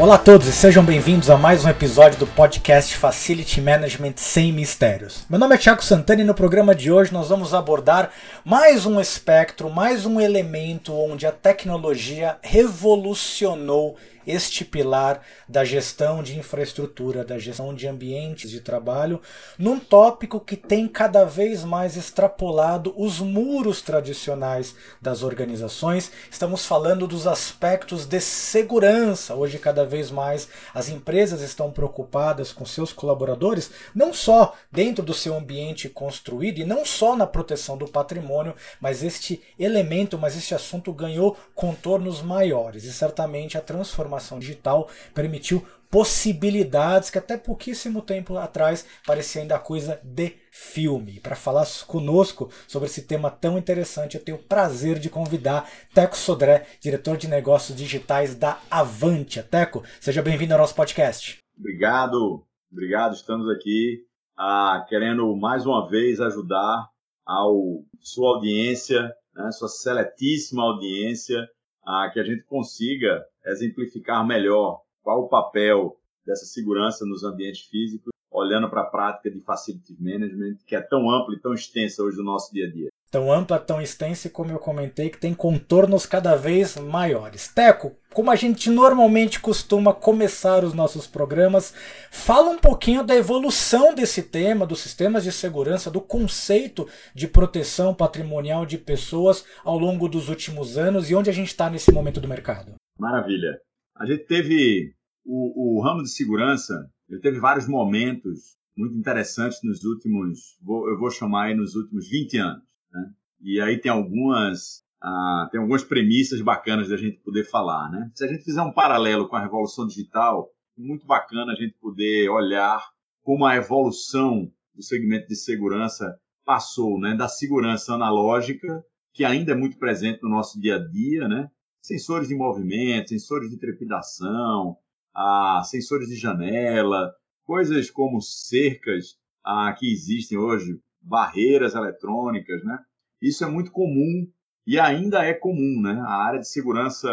Olá a todos e sejam bem-vindos a mais um episódio do podcast Facility Management Sem Mistérios. Meu nome é Thiago Santana e no programa de hoje nós vamos abordar mais um espectro, mais um elemento onde a tecnologia revolucionou este pilar da gestão de infraestrutura, da gestão de ambientes de trabalho, num tópico que tem cada vez mais extrapolado os muros tradicionais das organizações. Estamos falando dos aspectos de segurança. Hoje, cada vez mais, as empresas estão preocupadas com seus colaboradores, não só dentro do seu ambiente construído e não só na proteção do patrimônio, mas este elemento, mas este assunto ganhou contornos maiores e certamente a transformação transformação digital permitiu possibilidades que até pouquíssimo tempo atrás parecia ainda coisa de filme. Para falar conosco sobre esse tema tão interessante, eu tenho o prazer de convidar Teco Sodré, diretor de negócios digitais da Avantia. Teco, seja bem-vindo ao nosso podcast. Obrigado, obrigado. Estamos aqui ah, querendo mais uma vez ajudar ao sua audiência, né, sua seletíssima audiência, a que a gente consiga exemplificar melhor qual o papel dessa segurança nos ambientes físicos, olhando para a prática de facility management, que é tão ampla e tão extensa hoje no nosso dia a dia. Tão ampla, tão extensa, como eu comentei, que tem contornos cada vez maiores. Teco, como a gente normalmente costuma começar os nossos programas, fala um pouquinho da evolução desse tema, dos sistemas de segurança, do conceito de proteção patrimonial de pessoas ao longo dos últimos anos e onde a gente está nesse momento do mercado. Maravilha. A gente teve o, o ramo de segurança, ele teve vários momentos muito interessantes nos últimos, vou, eu vou chamar aí nos últimos 20 anos. Né? E aí tem algumas, ah, tem algumas premissas bacanas da gente poder falar. Né? Se a gente fizer um paralelo com a revolução digital, muito bacana a gente poder olhar como a evolução do segmento de segurança passou né? da segurança analógica, que ainda é muito presente no nosso dia a dia, né? Sensores de movimento, sensores de trepidação, ah, sensores de janela, coisas como cercas ah, que existem hoje, barreiras eletrônicas, né? Isso é muito comum e ainda é comum, né? A área de segurança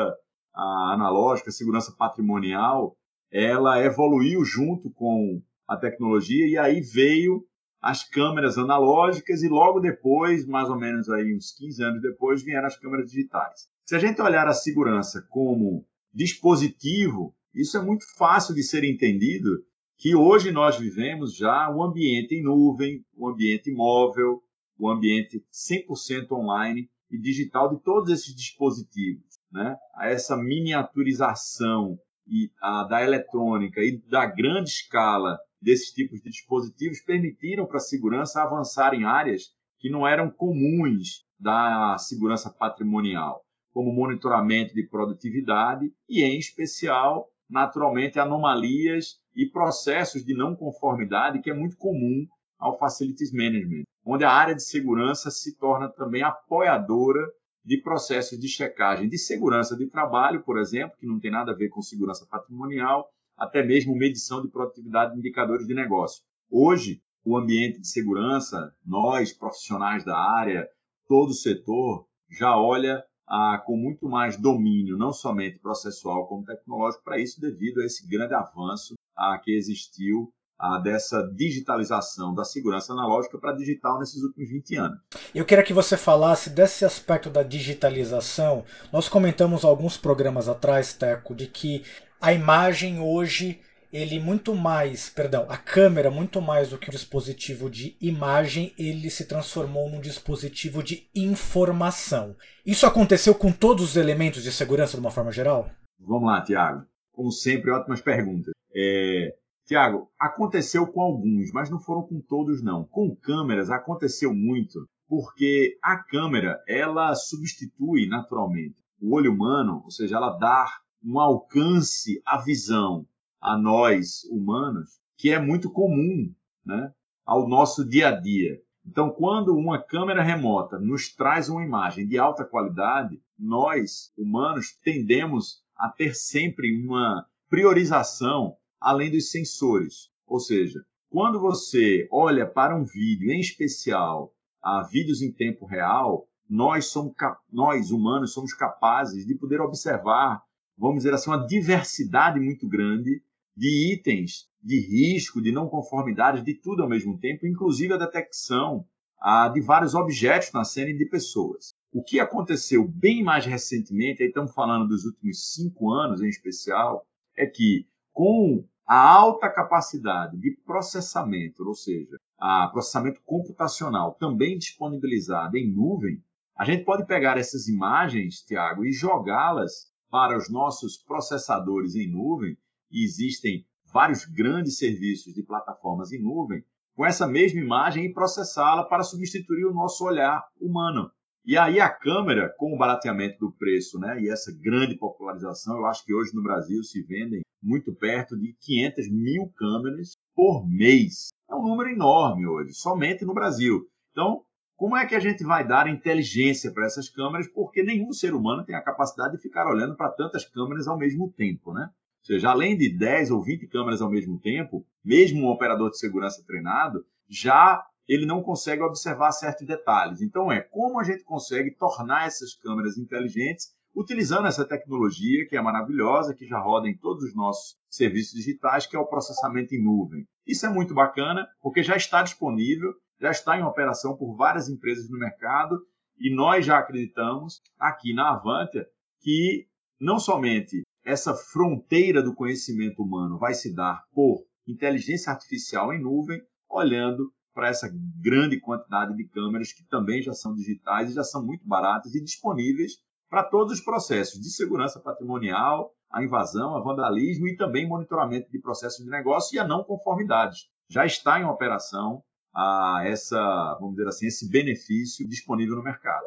ah, analógica, segurança patrimonial, ela evoluiu junto com a tecnologia e aí veio as câmeras analógicas e logo depois, mais ou menos aí uns 15 anos depois, vieram as câmeras digitais. Se a gente olhar a segurança como dispositivo, isso é muito fácil de ser entendido que hoje nós vivemos já um ambiente em nuvem, um ambiente móvel, um ambiente 100% online e digital de todos esses dispositivos, né? Essa miniaturização e a, da eletrônica e da grande escala desses tipos de dispositivos permitiram para a segurança avançar em áreas que não eram comuns da segurança patrimonial como monitoramento de produtividade e, em especial, naturalmente, anomalias e processos de não conformidade, que é muito comum ao Facilities Management, onde a área de segurança se torna também apoiadora de processos de checagem de segurança de trabalho, por exemplo, que não tem nada a ver com segurança patrimonial, até mesmo medição de produtividade de indicadores de negócio. Hoje, o ambiente de segurança, nós, profissionais da área, todo o setor, já olha ah, com muito mais domínio, não somente processual como tecnológico, para isso, devido a esse grande avanço ah, que existiu ah, dessa digitalização da segurança analógica para digital nesses últimos 20 anos. Eu queria que você falasse desse aspecto da digitalização. Nós comentamos alguns programas atrás, Teco, de que a imagem hoje ele muito mais, perdão, a câmera muito mais do que um dispositivo de imagem, ele se transformou num dispositivo de informação. Isso aconteceu com todos os elementos de segurança de uma forma geral? Vamos lá, Tiago. Como sempre, ótimas perguntas. É, Tiago, aconteceu com alguns, mas não foram com todos não. Com câmeras aconteceu muito, porque a câmera ela substitui naturalmente o olho humano, ou seja, ela dá um alcance à visão a nós humanos que é muito comum né, ao nosso dia a dia. Então, quando uma câmera remota nos traz uma imagem de alta qualidade, nós, humanos, tendemos a ter sempre uma priorização além dos sensores. Ou seja, quando você olha para um vídeo, em especial a vídeos em tempo real, nós, somos, nós humanos somos capazes de poder observar vamos dizer assim, uma diversidade muito grande de itens de risco, de não conformidade, de tudo ao mesmo tempo, inclusive a detecção ah, de vários objetos na cena e de pessoas. O que aconteceu bem mais recentemente, aí estamos falando dos últimos cinco anos em especial, é que com a alta capacidade de processamento, ou seja, a processamento computacional também disponibilizada em nuvem, a gente pode pegar essas imagens, Tiago, e jogá-las para os nossos processadores em nuvem. E existem vários grandes serviços de plataformas em nuvem com essa mesma imagem e processá-la para substituir o nosso olhar humano. E aí a câmera, com o barateamento do preço né, e essa grande popularização, eu acho que hoje no Brasil se vendem muito perto de 500 mil câmeras por mês. É um número enorme hoje, somente no Brasil. Então, como é que a gente vai dar inteligência para essas câmeras? Porque nenhum ser humano tem a capacidade de ficar olhando para tantas câmeras ao mesmo tempo, né? Seja, além de 10 ou 20 câmeras ao mesmo tempo, mesmo um operador de segurança treinado, já ele não consegue observar certos detalhes. Então, é como a gente consegue tornar essas câmeras inteligentes utilizando essa tecnologia que é maravilhosa, que já roda em todos os nossos serviços digitais, que é o processamento em nuvem. Isso é muito bacana, porque já está disponível, já está em operação por várias empresas no mercado e nós já acreditamos aqui na Avantia que não somente essa fronteira do conhecimento humano vai se dar por inteligência artificial em nuvem, olhando para essa grande quantidade de câmeras que também já são digitais e já são muito baratas e disponíveis para todos os processos de segurança patrimonial, a invasão, a vandalismo e também monitoramento de processos de negócio e a não conformidades. Já está em operação a essa, vamos dizer assim, esse benefício disponível no mercado.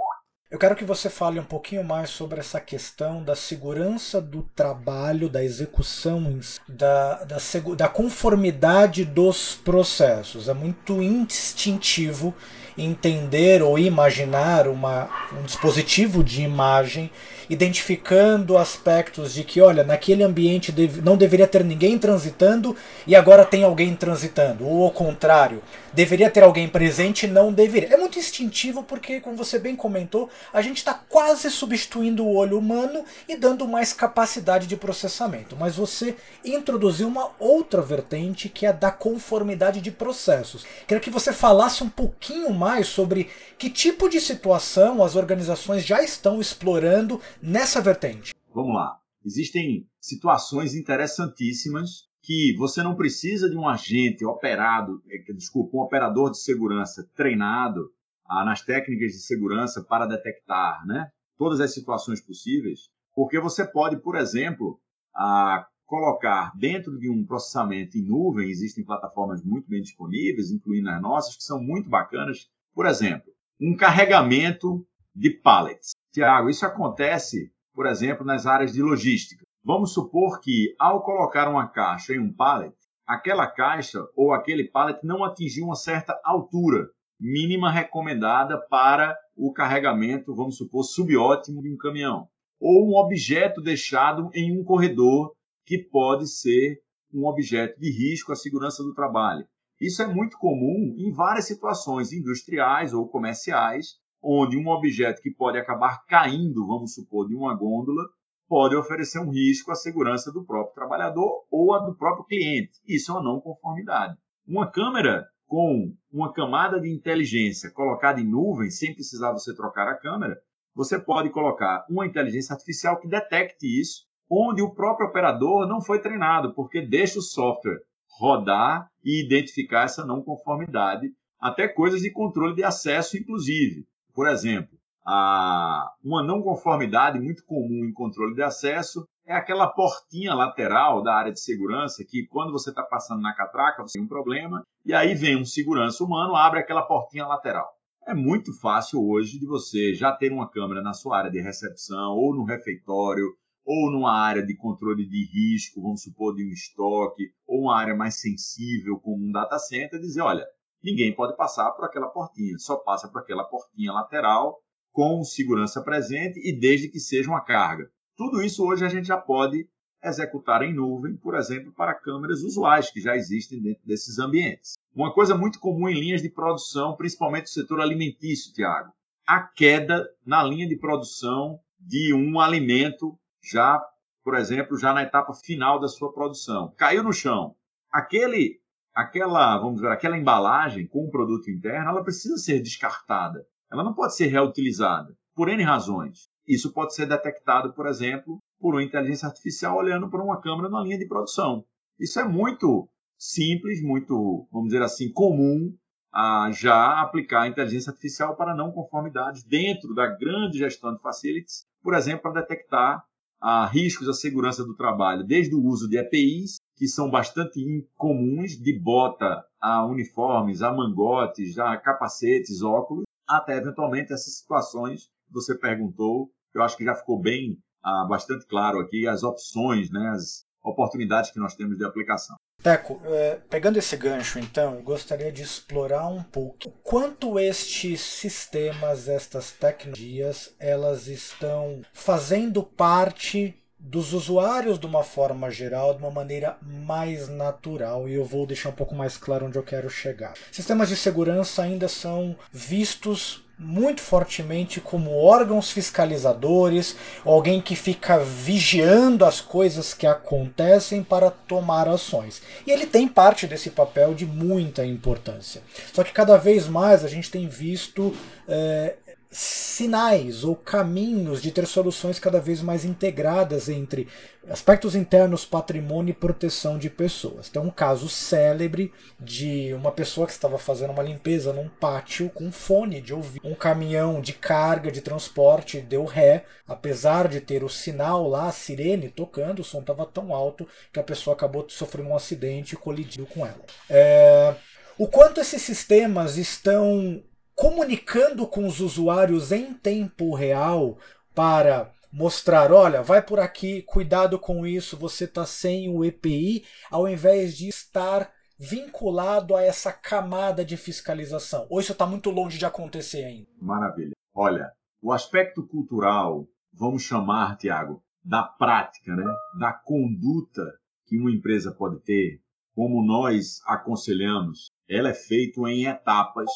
Eu quero que você fale um pouquinho mais sobre essa questão da segurança do trabalho, da execução, da, da, da conformidade dos processos. É muito instintivo entender ou imaginar uma, um dispositivo de imagem identificando aspectos de que, olha, naquele ambiente não deveria ter ninguém transitando e agora tem alguém transitando, ou ao contrário, deveria ter alguém presente e não deveria. É muito instintivo porque, como você bem comentou, a gente está quase substituindo o olho humano e dando mais capacidade de processamento. Mas você introduziu uma outra vertente que é a da conformidade de processos. Queria que você falasse um pouquinho mais sobre que tipo de situação as organizações já estão explorando nessa vertente? Vamos lá. Existem situações interessantíssimas que você não precisa de um agente operado, é, desculpa, um operador de segurança treinado nas técnicas de segurança para detectar né, todas as situações possíveis, porque você pode, por exemplo, ah, colocar dentro de um processamento em nuvem, existem plataformas muito bem disponíveis, incluindo as nossas, que são muito bacanas. Por exemplo, um carregamento de pallets. Tiago, isso acontece, por exemplo, nas áreas de logística. Vamos supor que, ao colocar uma caixa em um pallet, aquela caixa ou aquele pallet não atingiu uma certa altura mínima recomendada para o carregamento, vamos supor, subótimo de um caminhão. Ou um objeto deixado em um corredor que pode ser um objeto de risco à segurança do trabalho. Isso é muito comum em várias situações industriais ou comerciais, onde um objeto que pode acabar caindo, vamos supor, de uma gôndola, pode oferecer um risco à segurança do próprio trabalhador ou a do próprio cliente. Isso é uma não conformidade. Uma câmera com uma camada de inteligência colocada em nuvem, sem precisar você trocar a câmera, você pode colocar uma inteligência artificial que detecte isso, onde o próprio operador não foi treinado, porque deixa o software rodar e identificar essa não conformidade, até coisas de controle de acesso, inclusive. Por exemplo, a, uma não conformidade muito comum em controle de acesso é aquela portinha lateral da área de segurança que, quando você está passando na catraca, você tem um problema, e aí vem um segurança humano, abre aquela portinha lateral. É muito fácil hoje de você já ter uma câmera na sua área de recepção, ou no refeitório, ou numa área de controle de risco, vamos supor, de um estoque, ou uma área mais sensível, como um data center, dizer, olha, ninguém pode passar por aquela portinha, só passa por aquela portinha lateral com segurança presente e desde que seja uma carga. Tudo isso hoje a gente já pode executar em nuvem, por exemplo, para câmeras usuais que já existem dentro desses ambientes. Uma coisa muito comum em linhas de produção, principalmente no setor alimentício, Tiago, a queda na linha de produção de um alimento já por exemplo, já na etapa final da sua produção. Caiu no chão. Aquele, aquela, vamos dizer, aquela embalagem com o produto interno, ela precisa ser descartada. Ela não pode ser reutilizada por N razões. Isso pode ser detectado, por exemplo, por uma inteligência artificial olhando para uma câmera na linha de produção. Isso é muito simples, muito, vamos dizer assim, comum a já aplicar a inteligência artificial para não conformidades dentro da grande gestão de facilities, por exemplo, para detectar a riscos à segurança do trabalho, desde o uso de EPIs, que são bastante incomuns, de bota a uniformes, a mangotes, a capacetes, óculos, até eventualmente essas situações que você perguntou, eu acho que já ficou bem, ah, bastante claro aqui, as opções, né, as oportunidades que nós temos de aplicação. Teco, é, pegando esse gancho, então, gostaria de explorar um pouco quanto estes sistemas, estas tecnologias, elas estão fazendo parte dos usuários de uma forma geral, de uma maneira mais natural, e eu vou deixar um pouco mais claro onde eu quero chegar. Sistemas de segurança ainda são vistos muito fortemente como órgãos fiscalizadores, alguém que fica vigiando as coisas que acontecem para tomar ações. E ele tem parte desse papel de muita importância. Só que cada vez mais a gente tem visto é, sinais ou caminhos de ter soluções cada vez mais integradas entre aspectos internos, patrimônio e proteção de pessoas. Tem um caso célebre de uma pessoa que estava fazendo uma limpeza num pátio com fone de ouvir. Um caminhão de carga de transporte deu ré, apesar de ter o sinal lá, a sirene tocando, o som estava tão alto que a pessoa acabou sofrendo um acidente e colidiu com ela. É... O quanto esses sistemas estão comunicando com os usuários em tempo real para mostrar, olha, vai por aqui, cuidado com isso, você está sem o EPI, ao invés de estar vinculado a essa camada de fiscalização. Ou isso está muito longe de acontecer ainda? Maravilha. Olha, o aspecto cultural, vamos chamar, Tiago, da prática, né? da conduta que uma empresa pode ter, como nós aconselhamos, ela é feito em etapas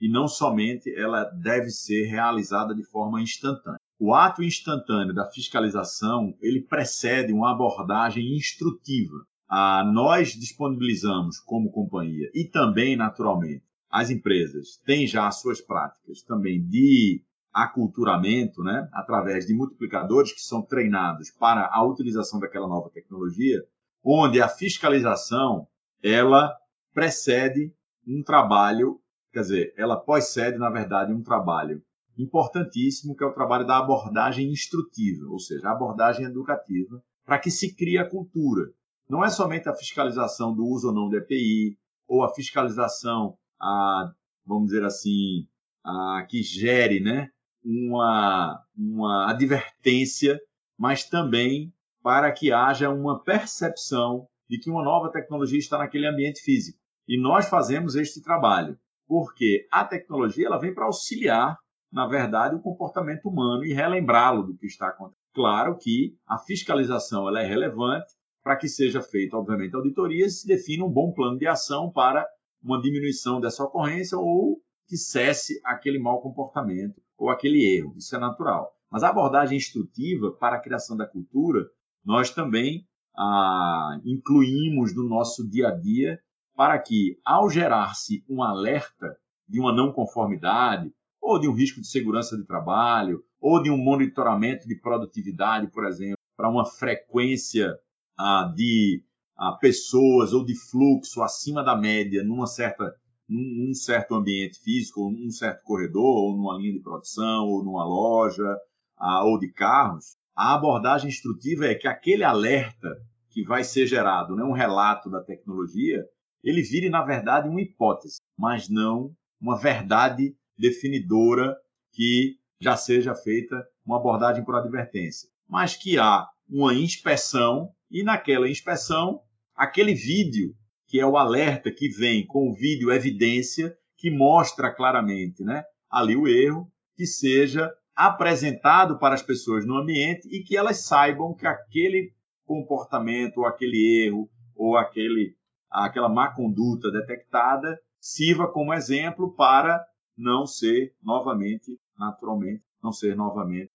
e não somente ela deve ser realizada de forma instantânea. O ato instantâneo da fiscalização ele precede uma abordagem instrutiva. Ah, nós disponibilizamos como companhia e também naturalmente as empresas têm já as suas práticas também de aculturamento, né, através de multiplicadores que são treinados para a utilização daquela nova tecnologia, onde a fiscalização ela precede um trabalho Quer dizer, ela pós-cede, na verdade, um trabalho importantíssimo, que é o trabalho da abordagem instrutiva, ou seja, a abordagem educativa, para que se crie a cultura. Não é somente a fiscalização do uso ou não do EPI, ou a fiscalização, a, vamos dizer assim, a, que gere né, uma, uma advertência, mas também para que haja uma percepção de que uma nova tecnologia está naquele ambiente físico. E nós fazemos este trabalho porque a tecnologia ela vem para auxiliar, na verdade, o comportamento humano e relembrá-lo do que está acontecendo. Claro que a fiscalização ela é relevante para que seja feita, obviamente, auditoria e se defina um bom plano de ação para uma diminuição dessa ocorrência ou que cesse aquele mau comportamento ou aquele erro. Isso é natural. Mas a abordagem instrutiva para a criação da cultura, nós também ah, incluímos no nosso dia a dia para que, ao gerar-se um alerta de uma não conformidade, ou de um risco de segurança de trabalho, ou de um monitoramento de produtividade, por exemplo, para uma frequência ah, de ah, pessoas ou de fluxo acima da média numa certa, num, num certo ambiente físico, ou num certo corredor, ou numa linha de produção, ou numa loja, ah, ou de carros, a abordagem instrutiva é que aquele alerta que vai ser gerado, né, um relato da tecnologia, ele vire, na verdade, uma hipótese, mas não uma verdade definidora que já seja feita uma abordagem por advertência. Mas que há uma inspeção e naquela inspeção, aquele vídeo, que é o alerta que vem com o vídeo evidência, que mostra claramente né, ali o erro, que seja apresentado para as pessoas no ambiente e que elas saibam que aquele comportamento, ou aquele erro, ou aquele aquela má conduta detectada sirva como exemplo para não ser novamente, naturalmente, não ser novamente,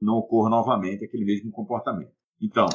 não ocorra novamente aquele mesmo comportamento. Então,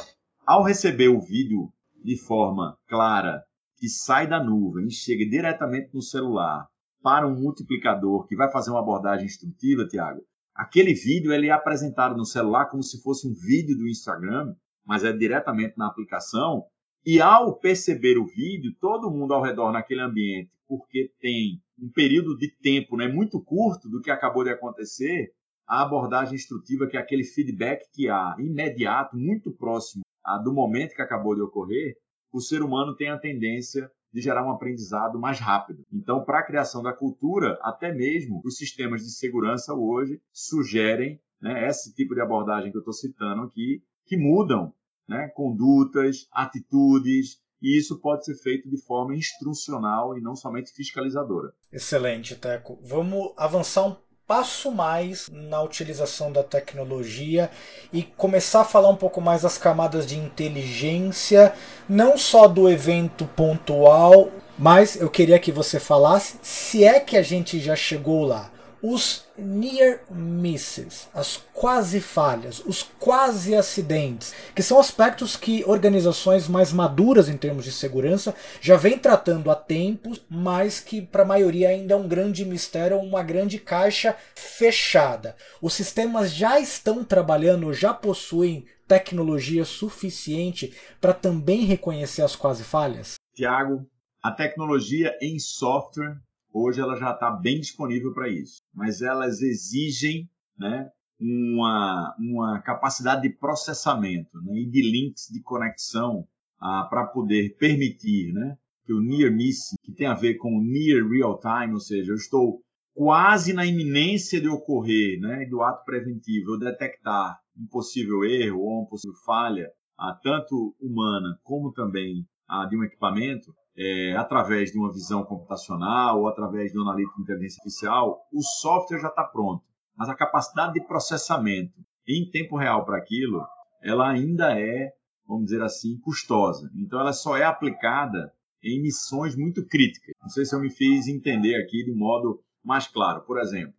ao receber o vídeo de forma clara, que sai da nuvem e chega diretamente no celular para um multiplicador que vai fazer uma abordagem instrutiva, Tiago, aquele vídeo ele é apresentado no celular como se fosse um vídeo do Instagram, mas é diretamente na aplicação. E ao perceber o vídeo, todo mundo ao redor naquele ambiente, porque tem um período de tempo né, muito curto do que acabou de acontecer, a abordagem instrutiva, que é aquele feedback que há imediato, muito próximo do momento que acabou de ocorrer, o ser humano tem a tendência de gerar um aprendizado mais rápido. Então, para a criação da cultura, até mesmo os sistemas de segurança hoje sugerem né, esse tipo de abordagem que eu estou citando aqui, que mudam né, condutas, atitudes, e isso pode ser feito de forma instrucional e não somente fiscalizadora. Excelente, Teco. Vamos avançar um passo mais na utilização da tecnologia e começar a falar um pouco mais das camadas de inteligência, não só do evento pontual, mas eu queria que você falasse se é que a gente já chegou lá os near misses, as quase falhas, os quase acidentes, que são aspectos que organizações mais maduras em termos de segurança já vêm tratando há tempos, mas que para a maioria ainda é um grande mistério, uma grande caixa fechada. Os sistemas já estão trabalhando, já possuem tecnologia suficiente para também reconhecer as quase falhas? Tiago, a tecnologia em software hoje ela já está bem disponível para isso, mas elas exigem né, uma, uma capacidade de processamento né, e de links de conexão ah, para poder permitir né, que o near missing, que tem a ver com o near real time, ou seja, eu estou quase na iminência de ocorrer, né, do ato preventivo, eu detectar um possível erro ou uma possível falha, ah, tanto humana como também ah, de um equipamento, é, através de uma visão computacional ou através de um analítico de inteligência artificial, o software já está pronto. Mas a capacidade de processamento em tempo real para aquilo, ela ainda é, vamos dizer assim, custosa. Então, ela só é aplicada em missões muito críticas. Não sei se eu me fiz entender aqui de modo mais claro. Por exemplo,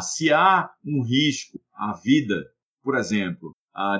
se há um risco à vida, por exemplo,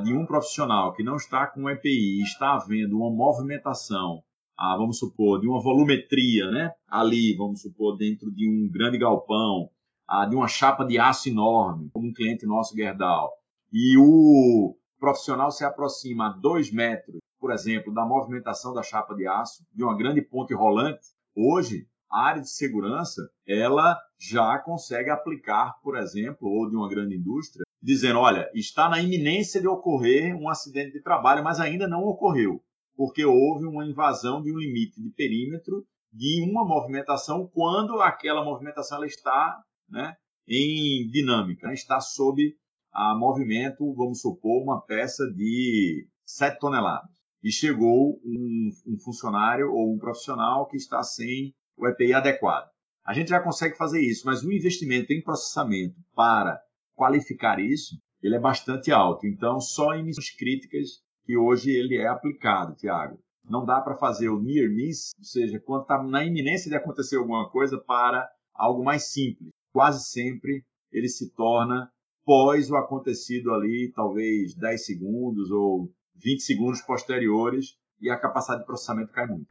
de um profissional que não está com EPI e está havendo uma movimentação a, vamos supor, de uma volumetria, né? Ali, vamos supor, dentro de um grande galpão, a, de uma chapa de aço enorme, como um cliente nosso, Gerdau, e o profissional se aproxima a dois metros, por exemplo, da movimentação da chapa de aço, de uma grande ponte rolante, hoje, a área de segurança, ela já consegue aplicar, por exemplo, ou de uma grande indústria, dizendo, olha, está na iminência de ocorrer um acidente de trabalho, mas ainda não ocorreu porque houve uma invasão de um limite de perímetro de uma movimentação quando aquela movimentação ela está né, em dinâmica, né, está sob a movimento, vamos supor, uma peça de 7 toneladas. E chegou um, um funcionário ou um profissional que está sem o EPI adequado. A gente já consegue fazer isso, mas o investimento em processamento para qualificar isso, ele é bastante alto. Então, só em missões críticas que hoje ele é aplicado, Tiago. Não dá para fazer o near miss, ou seja, quando está na iminência de acontecer alguma coisa, para algo mais simples. Quase sempre ele se torna pós o acontecido ali, talvez 10 segundos ou 20 segundos posteriores, e a capacidade de processamento cai muito.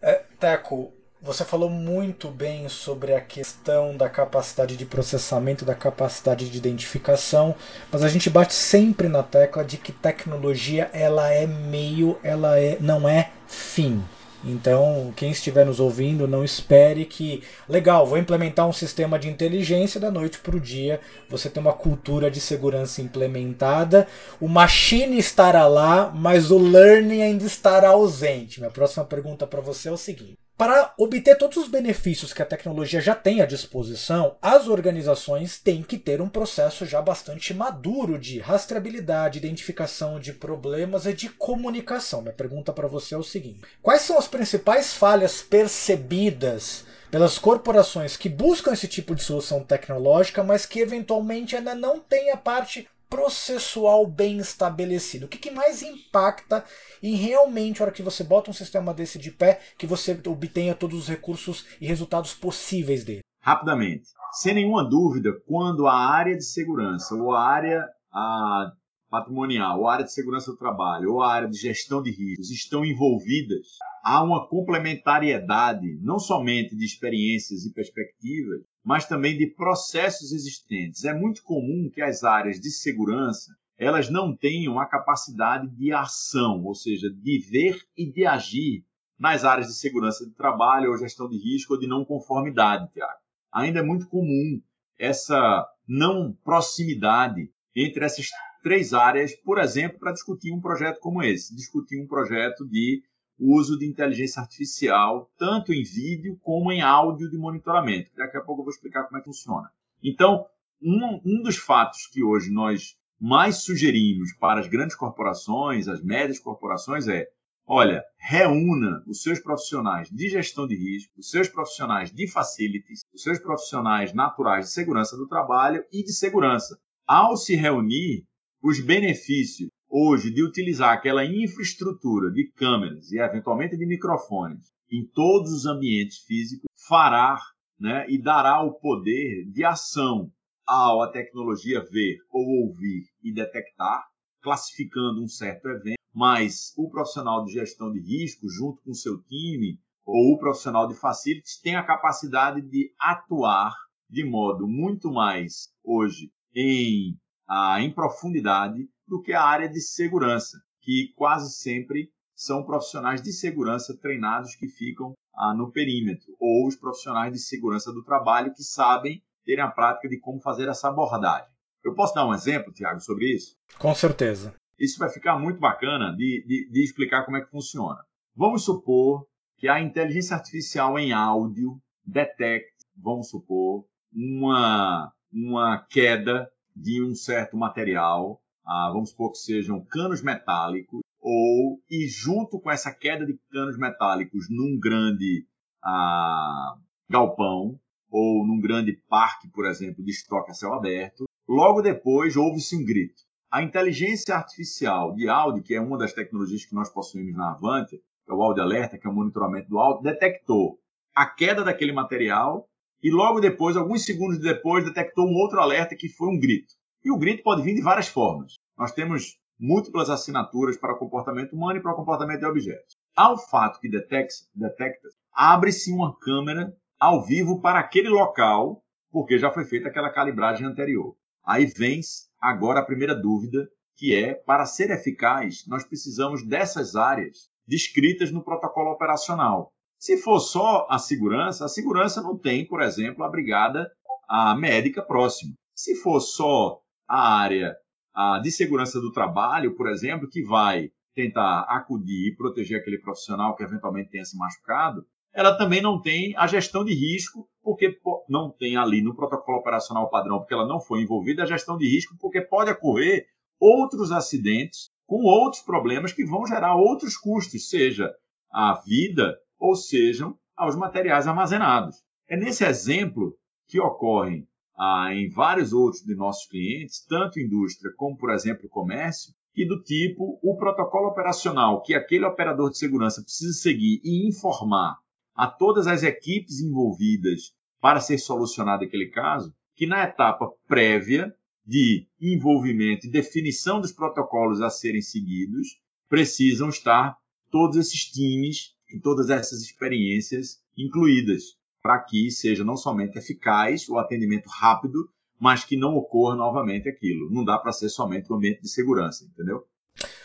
É, Teco, você falou muito bem sobre a questão da capacidade de processamento, da capacidade de identificação, mas a gente bate sempre na tecla de que tecnologia ela é meio, ela é, não é fim. Então, quem estiver nos ouvindo, não espere que, legal, vou implementar um sistema de inteligência da noite para o dia, você tem uma cultura de segurança implementada, o machine estará lá, mas o learning ainda estará ausente. Minha próxima pergunta para você é o seguinte: para obter todos os benefícios que a tecnologia já tem à disposição, as organizações têm que ter um processo já bastante maduro de rastreabilidade, identificação de problemas e de comunicação. Minha pergunta para você é o seguinte: quais são as principais falhas percebidas pelas corporações que buscam esse tipo de solução tecnológica, mas que eventualmente ainda não têm a parte processual bem estabelecido? O que, que mais impacta em realmente, a hora que você bota um sistema desse de pé, que você obtenha todos os recursos e resultados possíveis dele? Rapidamente. Sem nenhuma dúvida, quando a área de segurança ou a área a, patrimonial, ou a área de segurança do trabalho, ou a área de gestão de riscos estão envolvidas, há uma complementariedade não somente de experiências e perspectivas, mas também de processos existentes. É muito comum que as áreas de segurança elas não tenham a capacidade de ação, ou seja, de ver e de agir nas áreas de segurança de trabalho ou gestão de risco ou de não conformidade, Tiago. Ainda é muito comum essa não proximidade entre essas três áreas, por exemplo, para discutir um projeto como esse, discutir um projeto de uso de inteligência artificial, tanto em vídeo como em áudio de monitoramento. Daqui a pouco eu vou explicar como é que funciona. Então, um, um dos fatos que hoje nós mais sugerimos para as grandes corporações, as médias corporações, é olha, reúna os seus profissionais de gestão de risco, os seus profissionais de facilities, os seus profissionais naturais de segurança do trabalho e de segurança. Ao se reunir, os benefícios hoje de utilizar aquela infraestrutura de câmeras e eventualmente de microfones em todos os ambientes físicos fará né, e dará o poder de ação ao a tecnologia ver ou ouvir e detectar, classificando um certo evento, mas o profissional de gestão de risco, junto com seu time, ou o profissional de facilities, tem a capacidade de atuar de modo muito mais hoje em ah, em profundidade do que a área de segurança, que quase sempre são profissionais de segurança treinados que ficam ah, no perímetro, ou os profissionais de segurança do trabalho que sabem terem a prática de como fazer essa abordagem. Eu posso dar um exemplo, Tiago, sobre isso? Com certeza. Isso vai ficar muito bacana de, de, de explicar como é que funciona. Vamos supor que a inteligência artificial em áudio detecte, vamos supor, uma, uma queda de um certo material, ah, vamos supor que sejam canos metálicos, ou e junto com essa queda de canos metálicos num grande ah, galpão ou num grande parque, por exemplo, de estoque a céu aberto, logo depois houve-se um grito. A inteligência artificial de áudio, que é uma das tecnologias que nós possuímos na Avante, é o áudio alerta, que é o monitoramento do áudio, detectou a queda daquele material e logo depois, alguns segundos depois, detectou um outro alerta que foi um grito. E o grito pode vir de várias formas. Nós temos múltiplas assinaturas para o comportamento humano e para o comportamento de objetos. Ao fato que detecta, abre-se uma câmera ao vivo para aquele local, porque já foi feita aquela calibragem anterior. Aí vem agora a primeira dúvida, que é, para ser eficaz, nós precisamos dessas áreas descritas no protocolo operacional. Se for só a segurança, a segurança não tem, por exemplo, a brigada a médica próxima. Se for só a área a, de segurança do trabalho, por exemplo, que vai tentar acudir e proteger aquele profissional que eventualmente tenha se machucado, ela também não tem a gestão de risco, porque não tem ali no protocolo operacional padrão, porque ela não foi envolvida a gestão de risco, porque pode ocorrer outros acidentes com outros problemas que vão gerar outros custos, seja a vida ou sejam aos materiais armazenados. É nesse exemplo que ocorrem ah, em vários outros de nossos clientes, tanto indústria como, por exemplo, comércio, que do tipo o protocolo operacional que aquele operador de segurança precisa seguir e informar a todas as equipes envolvidas para ser solucionado aquele caso, que na etapa prévia de envolvimento e definição dos protocolos a serem seguidos, precisam estar todos esses times e todas essas experiências incluídas, para que seja não somente eficaz o atendimento rápido, mas que não ocorra novamente aquilo. Não dá para ser somente um ambiente de segurança, entendeu?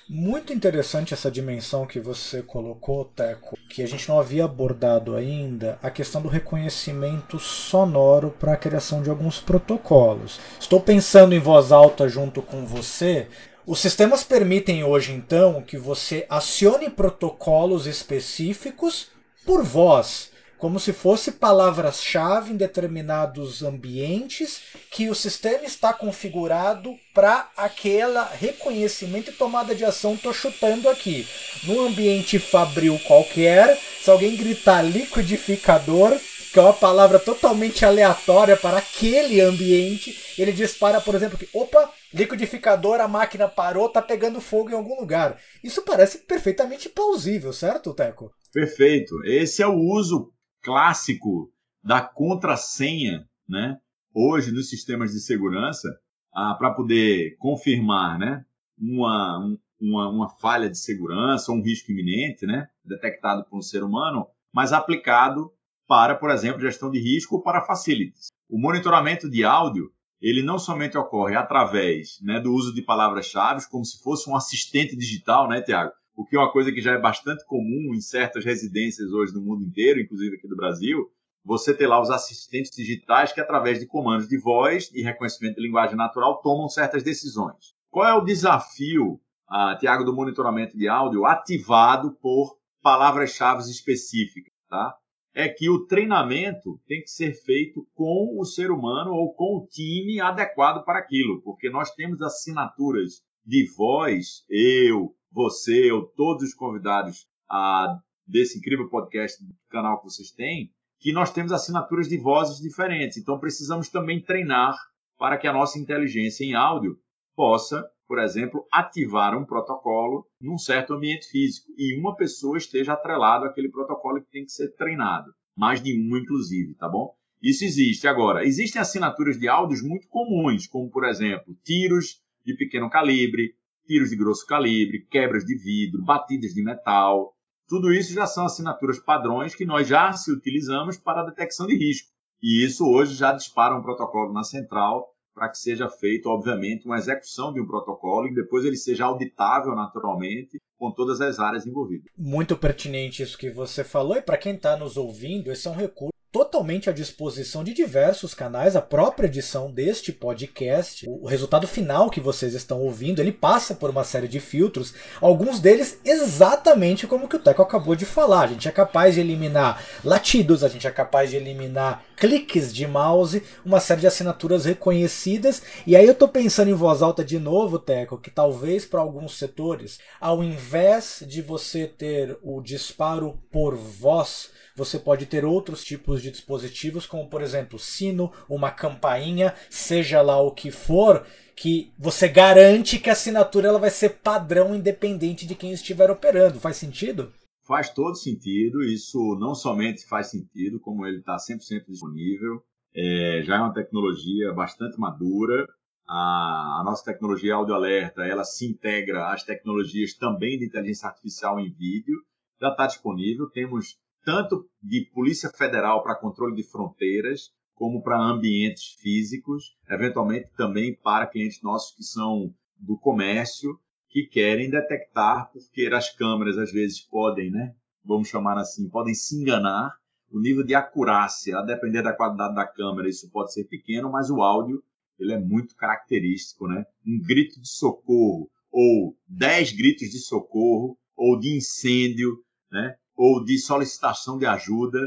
Muito interessante essa dimensão que você colocou, Teco, que a gente não havia abordado ainda, a questão do reconhecimento sonoro para a criação de alguns protocolos. Estou pensando em voz alta junto com você, os sistemas permitem hoje, então, que você acione protocolos específicos por voz, como se fosse palavras-chave em determinados ambientes que o sistema está configurado para aquele reconhecimento e tomada de ação. Estou chutando aqui. Num ambiente fabril qualquer, se alguém gritar liquidificador, que é uma palavra totalmente aleatória para aquele ambiente, ele dispara, por exemplo, que opa, liquidificador, a máquina parou, tá pegando fogo em algum lugar. Isso parece perfeitamente plausível, certo, Teco? Perfeito. Esse é o uso clássico da contrassenha, né? Hoje nos sistemas de segurança, ah, para poder confirmar, né? uma, uma, uma falha de segurança um risco iminente, né, detectado por um ser humano, mas aplicado para, por exemplo, gestão de risco ou para facilities. O monitoramento de áudio ele não somente ocorre através né, do uso de palavras-chave, como se fosse um assistente digital, né, Tiago? O que é uma coisa que já é bastante comum em certas residências hoje no mundo inteiro, inclusive aqui do Brasil. Você ter lá os assistentes digitais que, através de comandos de voz e reconhecimento de linguagem natural, tomam certas decisões. Qual é o desafio, ah, Tiago, do monitoramento de áudio ativado por palavras-chave específicas? Tá? é que o treinamento tem que ser feito com o ser humano ou com o time adequado para aquilo, porque nós temos assinaturas de voz, eu, você, ou todos os convidados a, desse incrível podcast canal que vocês têm, que nós temos assinaturas de vozes diferentes. Então precisamos também treinar para que a nossa inteligência em áudio possa, por exemplo, ativar um protocolo num certo ambiente físico e uma pessoa esteja atrelada àquele protocolo que tem que ser treinado. Mais de um, inclusive, tá bom? Isso existe. Agora, existem assinaturas de áudios muito comuns, como, por exemplo, tiros de pequeno calibre, tiros de grosso calibre, quebras de vidro, batidas de metal. Tudo isso já são assinaturas padrões que nós já se utilizamos para a detecção de risco. E isso hoje já dispara um protocolo na central para que seja feito, obviamente, uma execução de um protocolo e depois ele seja auditável naturalmente com todas as áreas envolvidas. Muito pertinente isso que você falou, e para quem está nos ouvindo, esse é um recurso totalmente à disposição de diversos canais. A própria edição deste podcast, o resultado final que vocês estão ouvindo, ele passa por uma série de filtros, alguns deles exatamente como que o Teco acabou de falar. A gente é capaz de eliminar latidos, a gente é capaz de eliminar cliques de mouse, uma série de assinaturas reconhecidas. E aí eu tô pensando em voz alta de novo, Teco, que talvez para alguns setores, ao invés de você ter o disparo por voz, você pode ter outros tipos de dispositivos, como por exemplo, sino, uma campainha, seja lá o que for, que você garante que a assinatura ela vai ser padrão independente de quem estiver operando. Faz sentido? Faz todo sentido. Isso não somente faz sentido, como ele está 100% disponível. É, já é uma tecnologia bastante madura. A, a, nossa tecnologia Audio Alerta ela se integra às tecnologias também de inteligência artificial em vídeo. Já está disponível. Temos tanto de Polícia Federal para controle de fronteiras, como para ambientes físicos, eventualmente também para clientes nossos que são do comércio, que querem detectar, porque as câmeras às vezes podem, né, vamos chamar assim, podem se enganar. O nível de acurácia, a depender da qualidade da câmera, isso pode ser pequeno, mas o áudio ele é muito característico, né? Um grito de socorro ou dez gritos de socorro ou de incêndio, né? ou de solicitação de ajuda,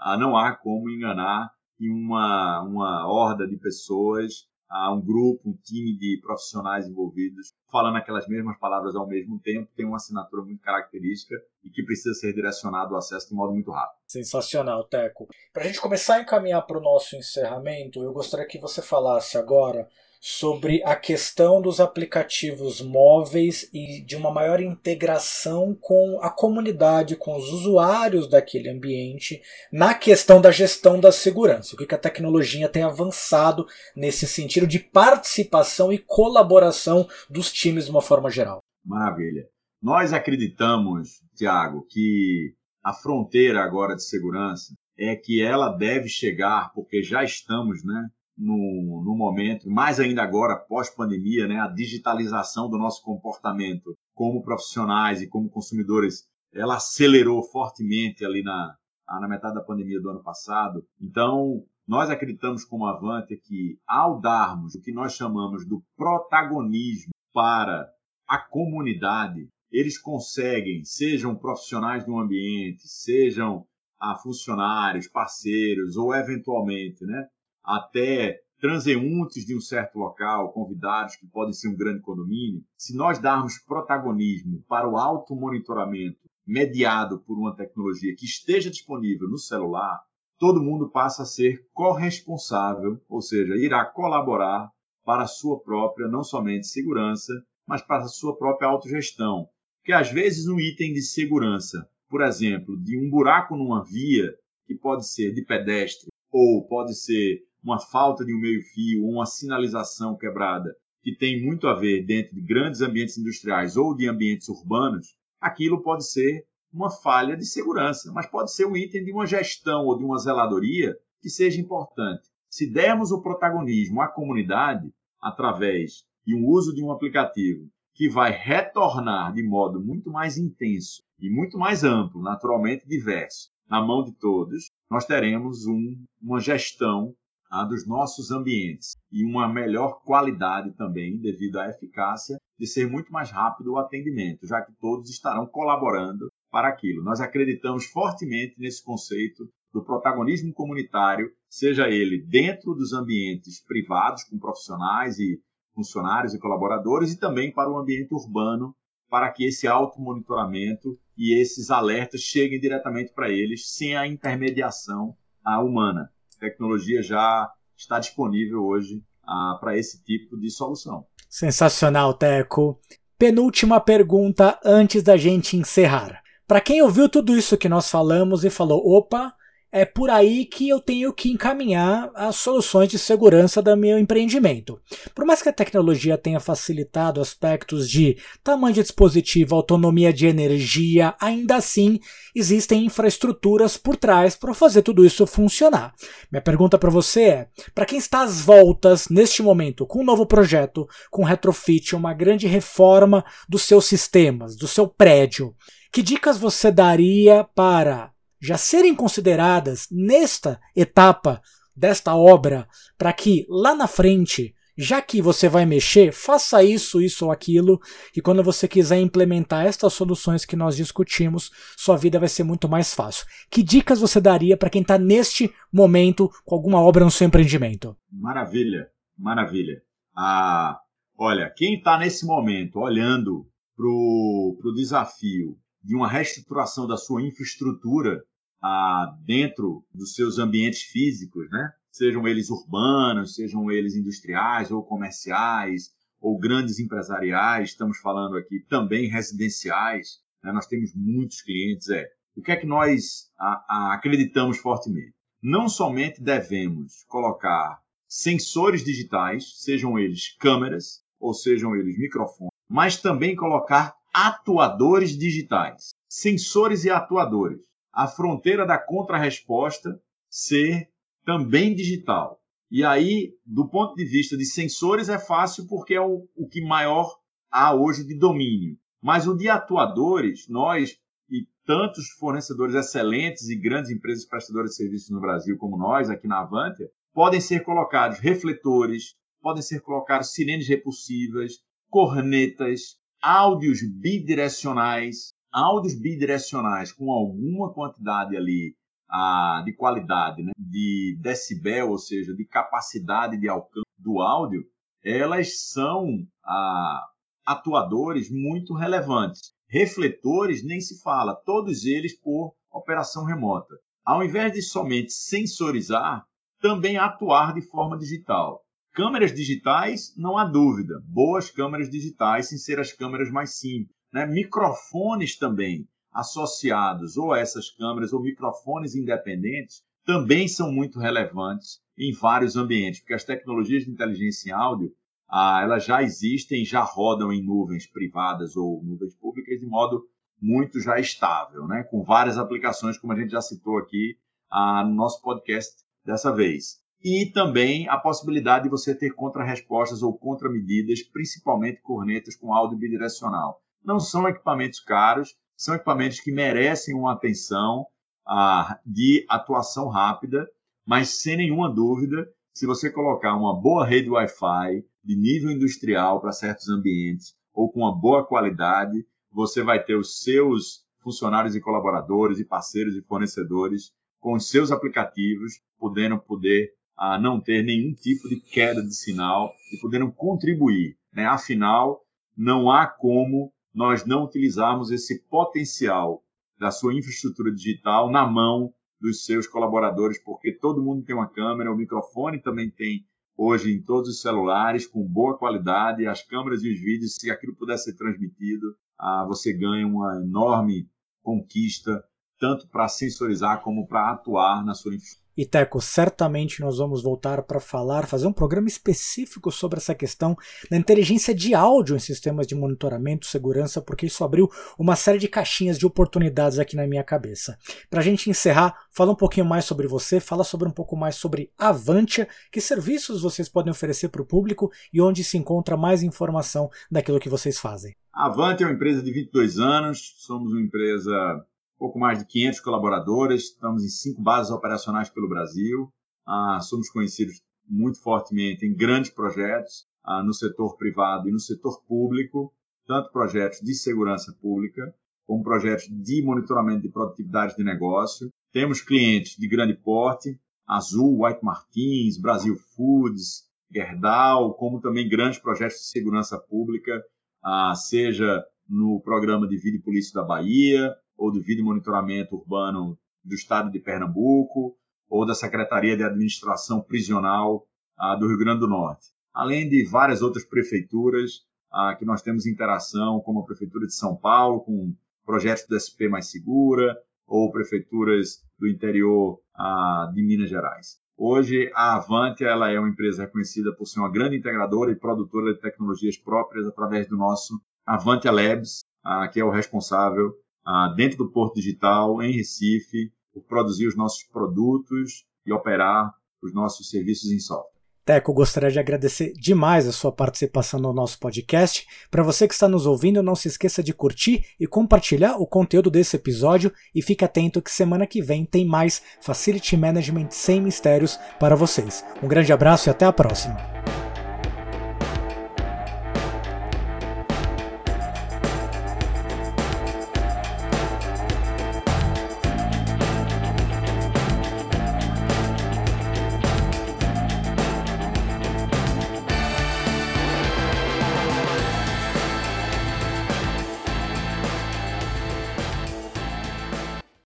ah, não há como enganar em uma, uma horda de pessoas, ah, um grupo, um time de profissionais envolvidos, falando aquelas mesmas palavras ao mesmo tempo, tem uma assinatura muito característica e que precisa ser direcionado o acesso de modo muito rápido. Sensacional, Teco. Para a gente começar a encaminhar para o nosso encerramento, eu gostaria que você falasse agora sobre a questão dos aplicativos móveis e de uma maior integração com a comunidade, com os usuários daquele ambiente, na questão da gestão da segurança. O que a tecnologia tem avançado nesse sentido de participação e colaboração dos times de uma forma geral. Maravilha. Nós acreditamos, Tiago, que a fronteira agora de segurança é que ela deve chegar, porque já estamos, né? No, no momento, mais ainda agora, pós-pandemia, né, a digitalização do nosso comportamento como profissionais e como consumidores, ela acelerou fortemente ali na, na metade da pandemia do ano passado. Então, nós acreditamos como Avante que ao darmos o que nós chamamos do protagonismo para a comunidade, eles conseguem, sejam profissionais do ambiente, sejam a ah, funcionários, parceiros ou eventualmente, né, até transeuntes de um certo local, convidados que podem ser um grande condomínio, se nós darmos protagonismo para o automonitoramento mediado por uma tecnologia que esteja disponível no celular, todo mundo passa a ser corresponsável, ou seja, irá colaborar para a sua própria, não somente segurança, mas para a sua própria autogestão. Porque às vezes um item de segurança, por exemplo, de um buraco numa via, que pode ser de pedestre ou pode ser uma falta de um meio-fio, uma sinalização quebrada, que que tem muito a ver dentro de grandes ambientes industriais ou de ambientes urbanos, aquilo pode ser uma falha de segurança, mas pode ser um item de uma gestão ou de uma zeladoria que seja importante. Se dermos o protagonismo à comunidade através de um uso de um aplicativo que vai retornar de modo muito mais intenso e muito mais amplo, naturalmente diverso, na mão de todos, nós teremos um, uma gestão ah, dos nossos ambientes e uma melhor qualidade também, devido à eficácia de ser muito mais rápido o atendimento, já que todos estarão colaborando para aquilo. Nós acreditamos fortemente nesse conceito do protagonismo comunitário, seja ele dentro dos ambientes privados, com profissionais e funcionários e colaboradores, e também para o ambiente urbano, para que esse automonitoramento e esses alertas cheguem diretamente para eles, sem a intermediação humana. Tecnologia já está disponível hoje ah, para esse tipo de solução. Sensacional, Teco. Penúltima pergunta antes da gente encerrar. Para quem ouviu tudo isso que nós falamos e falou, opa, é por aí que eu tenho que encaminhar as soluções de segurança do meu empreendimento. Por mais que a tecnologia tenha facilitado aspectos de tamanho de dispositivo, autonomia de energia, ainda assim existem infraestruturas por trás para fazer tudo isso funcionar. Minha pergunta para você é: para quem está às voltas neste momento com um novo projeto, com retrofit, uma grande reforma dos seus sistemas, do seu prédio, que dicas você daria para já serem consideradas nesta etapa desta obra, para que lá na frente, já que você vai mexer, faça isso, isso ou aquilo, e quando você quiser implementar estas soluções que nós discutimos, sua vida vai ser muito mais fácil. Que dicas você daria para quem está neste momento com alguma obra no seu empreendimento? Maravilha, maravilha. Ah, olha, quem está nesse momento olhando para o desafio de uma reestruturação da sua infraestrutura ah, dentro dos seus ambientes físicos, né? sejam eles urbanos, sejam eles industriais ou comerciais ou grandes empresariais, estamos falando aqui também residenciais, né? nós temos muitos clientes. É, o que é que nós a, a, acreditamos fortemente? Não somente devemos colocar sensores digitais, sejam eles câmeras ou sejam eles microfones, mas também colocar atuadores digitais, sensores e atuadores. A fronteira da contrarresposta ser também digital. E aí, do ponto de vista de sensores, é fácil porque é o, o que maior há hoje de domínio. Mas o de atuadores, nós e tantos fornecedores excelentes e grandes empresas prestadoras de serviços no Brasil, como nós, aqui na Avantia, podem ser colocados refletores, podem ser colocados sirenes repulsivas, cornetas, áudios bidirecionais, áudios bidirecionais com alguma quantidade ali ah, de qualidade, né, de decibel, ou seja, de capacidade de alcance do áudio, elas são ah, atuadores muito relevantes. Refletores nem se fala, todos eles por operação remota. Ao invés de somente sensorizar, também atuar de forma digital. Câmeras digitais, não há dúvida. Boas câmeras digitais, sem ser as câmeras mais simples. Né? Microfones também associados ou a essas câmeras ou microfones independentes também são muito relevantes em vários ambientes, porque as tecnologias de inteligência em áudio ah, elas já existem, já rodam em nuvens privadas ou nuvens públicas de modo muito já estável, né? com várias aplicações, como a gente já citou aqui ah, no nosso podcast dessa vez e também a possibilidade de você ter contrarrespostas ou contramedidas, principalmente cornetas com áudio bidirecional. Não são equipamentos caros, são equipamentos que merecem uma atenção ah, de atuação rápida, mas sem nenhuma dúvida, se você colocar uma boa rede Wi-Fi de nível industrial para certos ambientes ou com uma boa qualidade, você vai ter os seus funcionários e colaboradores e parceiros e fornecedores com os seus aplicativos podendo poder a não ter nenhum tipo de queda de sinal e podendo contribuir. Né? Afinal, não há como nós não utilizarmos esse potencial da sua infraestrutura digital na mão dos seus colaboradores, porque todo mundo tem uma câmera, o microfone também tem hoje em todos os celulares com boa qualidade, as câmeras e os vídeos, se aquilo puder ser transmitido, ah, você ganha uma enorme conquista, tanto para sensorizar como para atuar na sua infraestrutura E Teco, certamente nós vamos voltar para falar, fazer um programa específico sobre essa questão da inteligência de áudio em sistemas de monitoramento, segurança, porque isso abriu uma série de caixinhas de oportunidades aqui na minha cabeça. Para a gente encerrar, fala um pouquinho mais sobre você, fala sobre um pouco mais sobre Avantia, que serviços vocês podem oferecer para o público e onde se encontra mais informação daquilo que vocês fazem. Avantia é uma empresa de 22 anos, somos uma empresa pouco mais de 500 colaboradores, estamos em cinco bases operacionais pelo Brasil, ah, somos conhecidos muito fortemente em grandes projetos ah, no setor privado e no setor público, tanto projetos de segurança pública como projetos de monitoramento de produtividade de negócio. Temos clientes de grande porte, Azul, White Martins, Brasil Foods, Gerdau, como também grandes projetos de segurança pública, ah, seja no programa de e polícia da Bahia, ou do Vídeo Monitoramento Urbano do Estado de Pernambuco, ou da Secretaria de Administração Prisional ah, do Rio Grande do Norte. Além de várias outras prefeituras ah, que nós temos interação, como a Prefeitura de São Paulo, com projetos do SP Mais Segura, ou prefeituras do interior ah, de Minas Gerais. Hoje, a Avante ela é uma empresa reconhecida por ser uma grande integradora e produtora de tecnologias próprias através do nosso Avante Labs, que é o responsável ah, dentro do Porto Digital, em Recife, por produzir os nossos produtos e operar os nossos serviços em software. Teco, gostaria de agradecer demais a sua participação no nosso podcast. Para você que está nos ouvindo, não se esqueça de curtir e compartilhar o conteúdo desse episódio e fique atento que semana que vem tem mais Facility Management sem mistérios para vocês. Um grande abraço e até a próxima.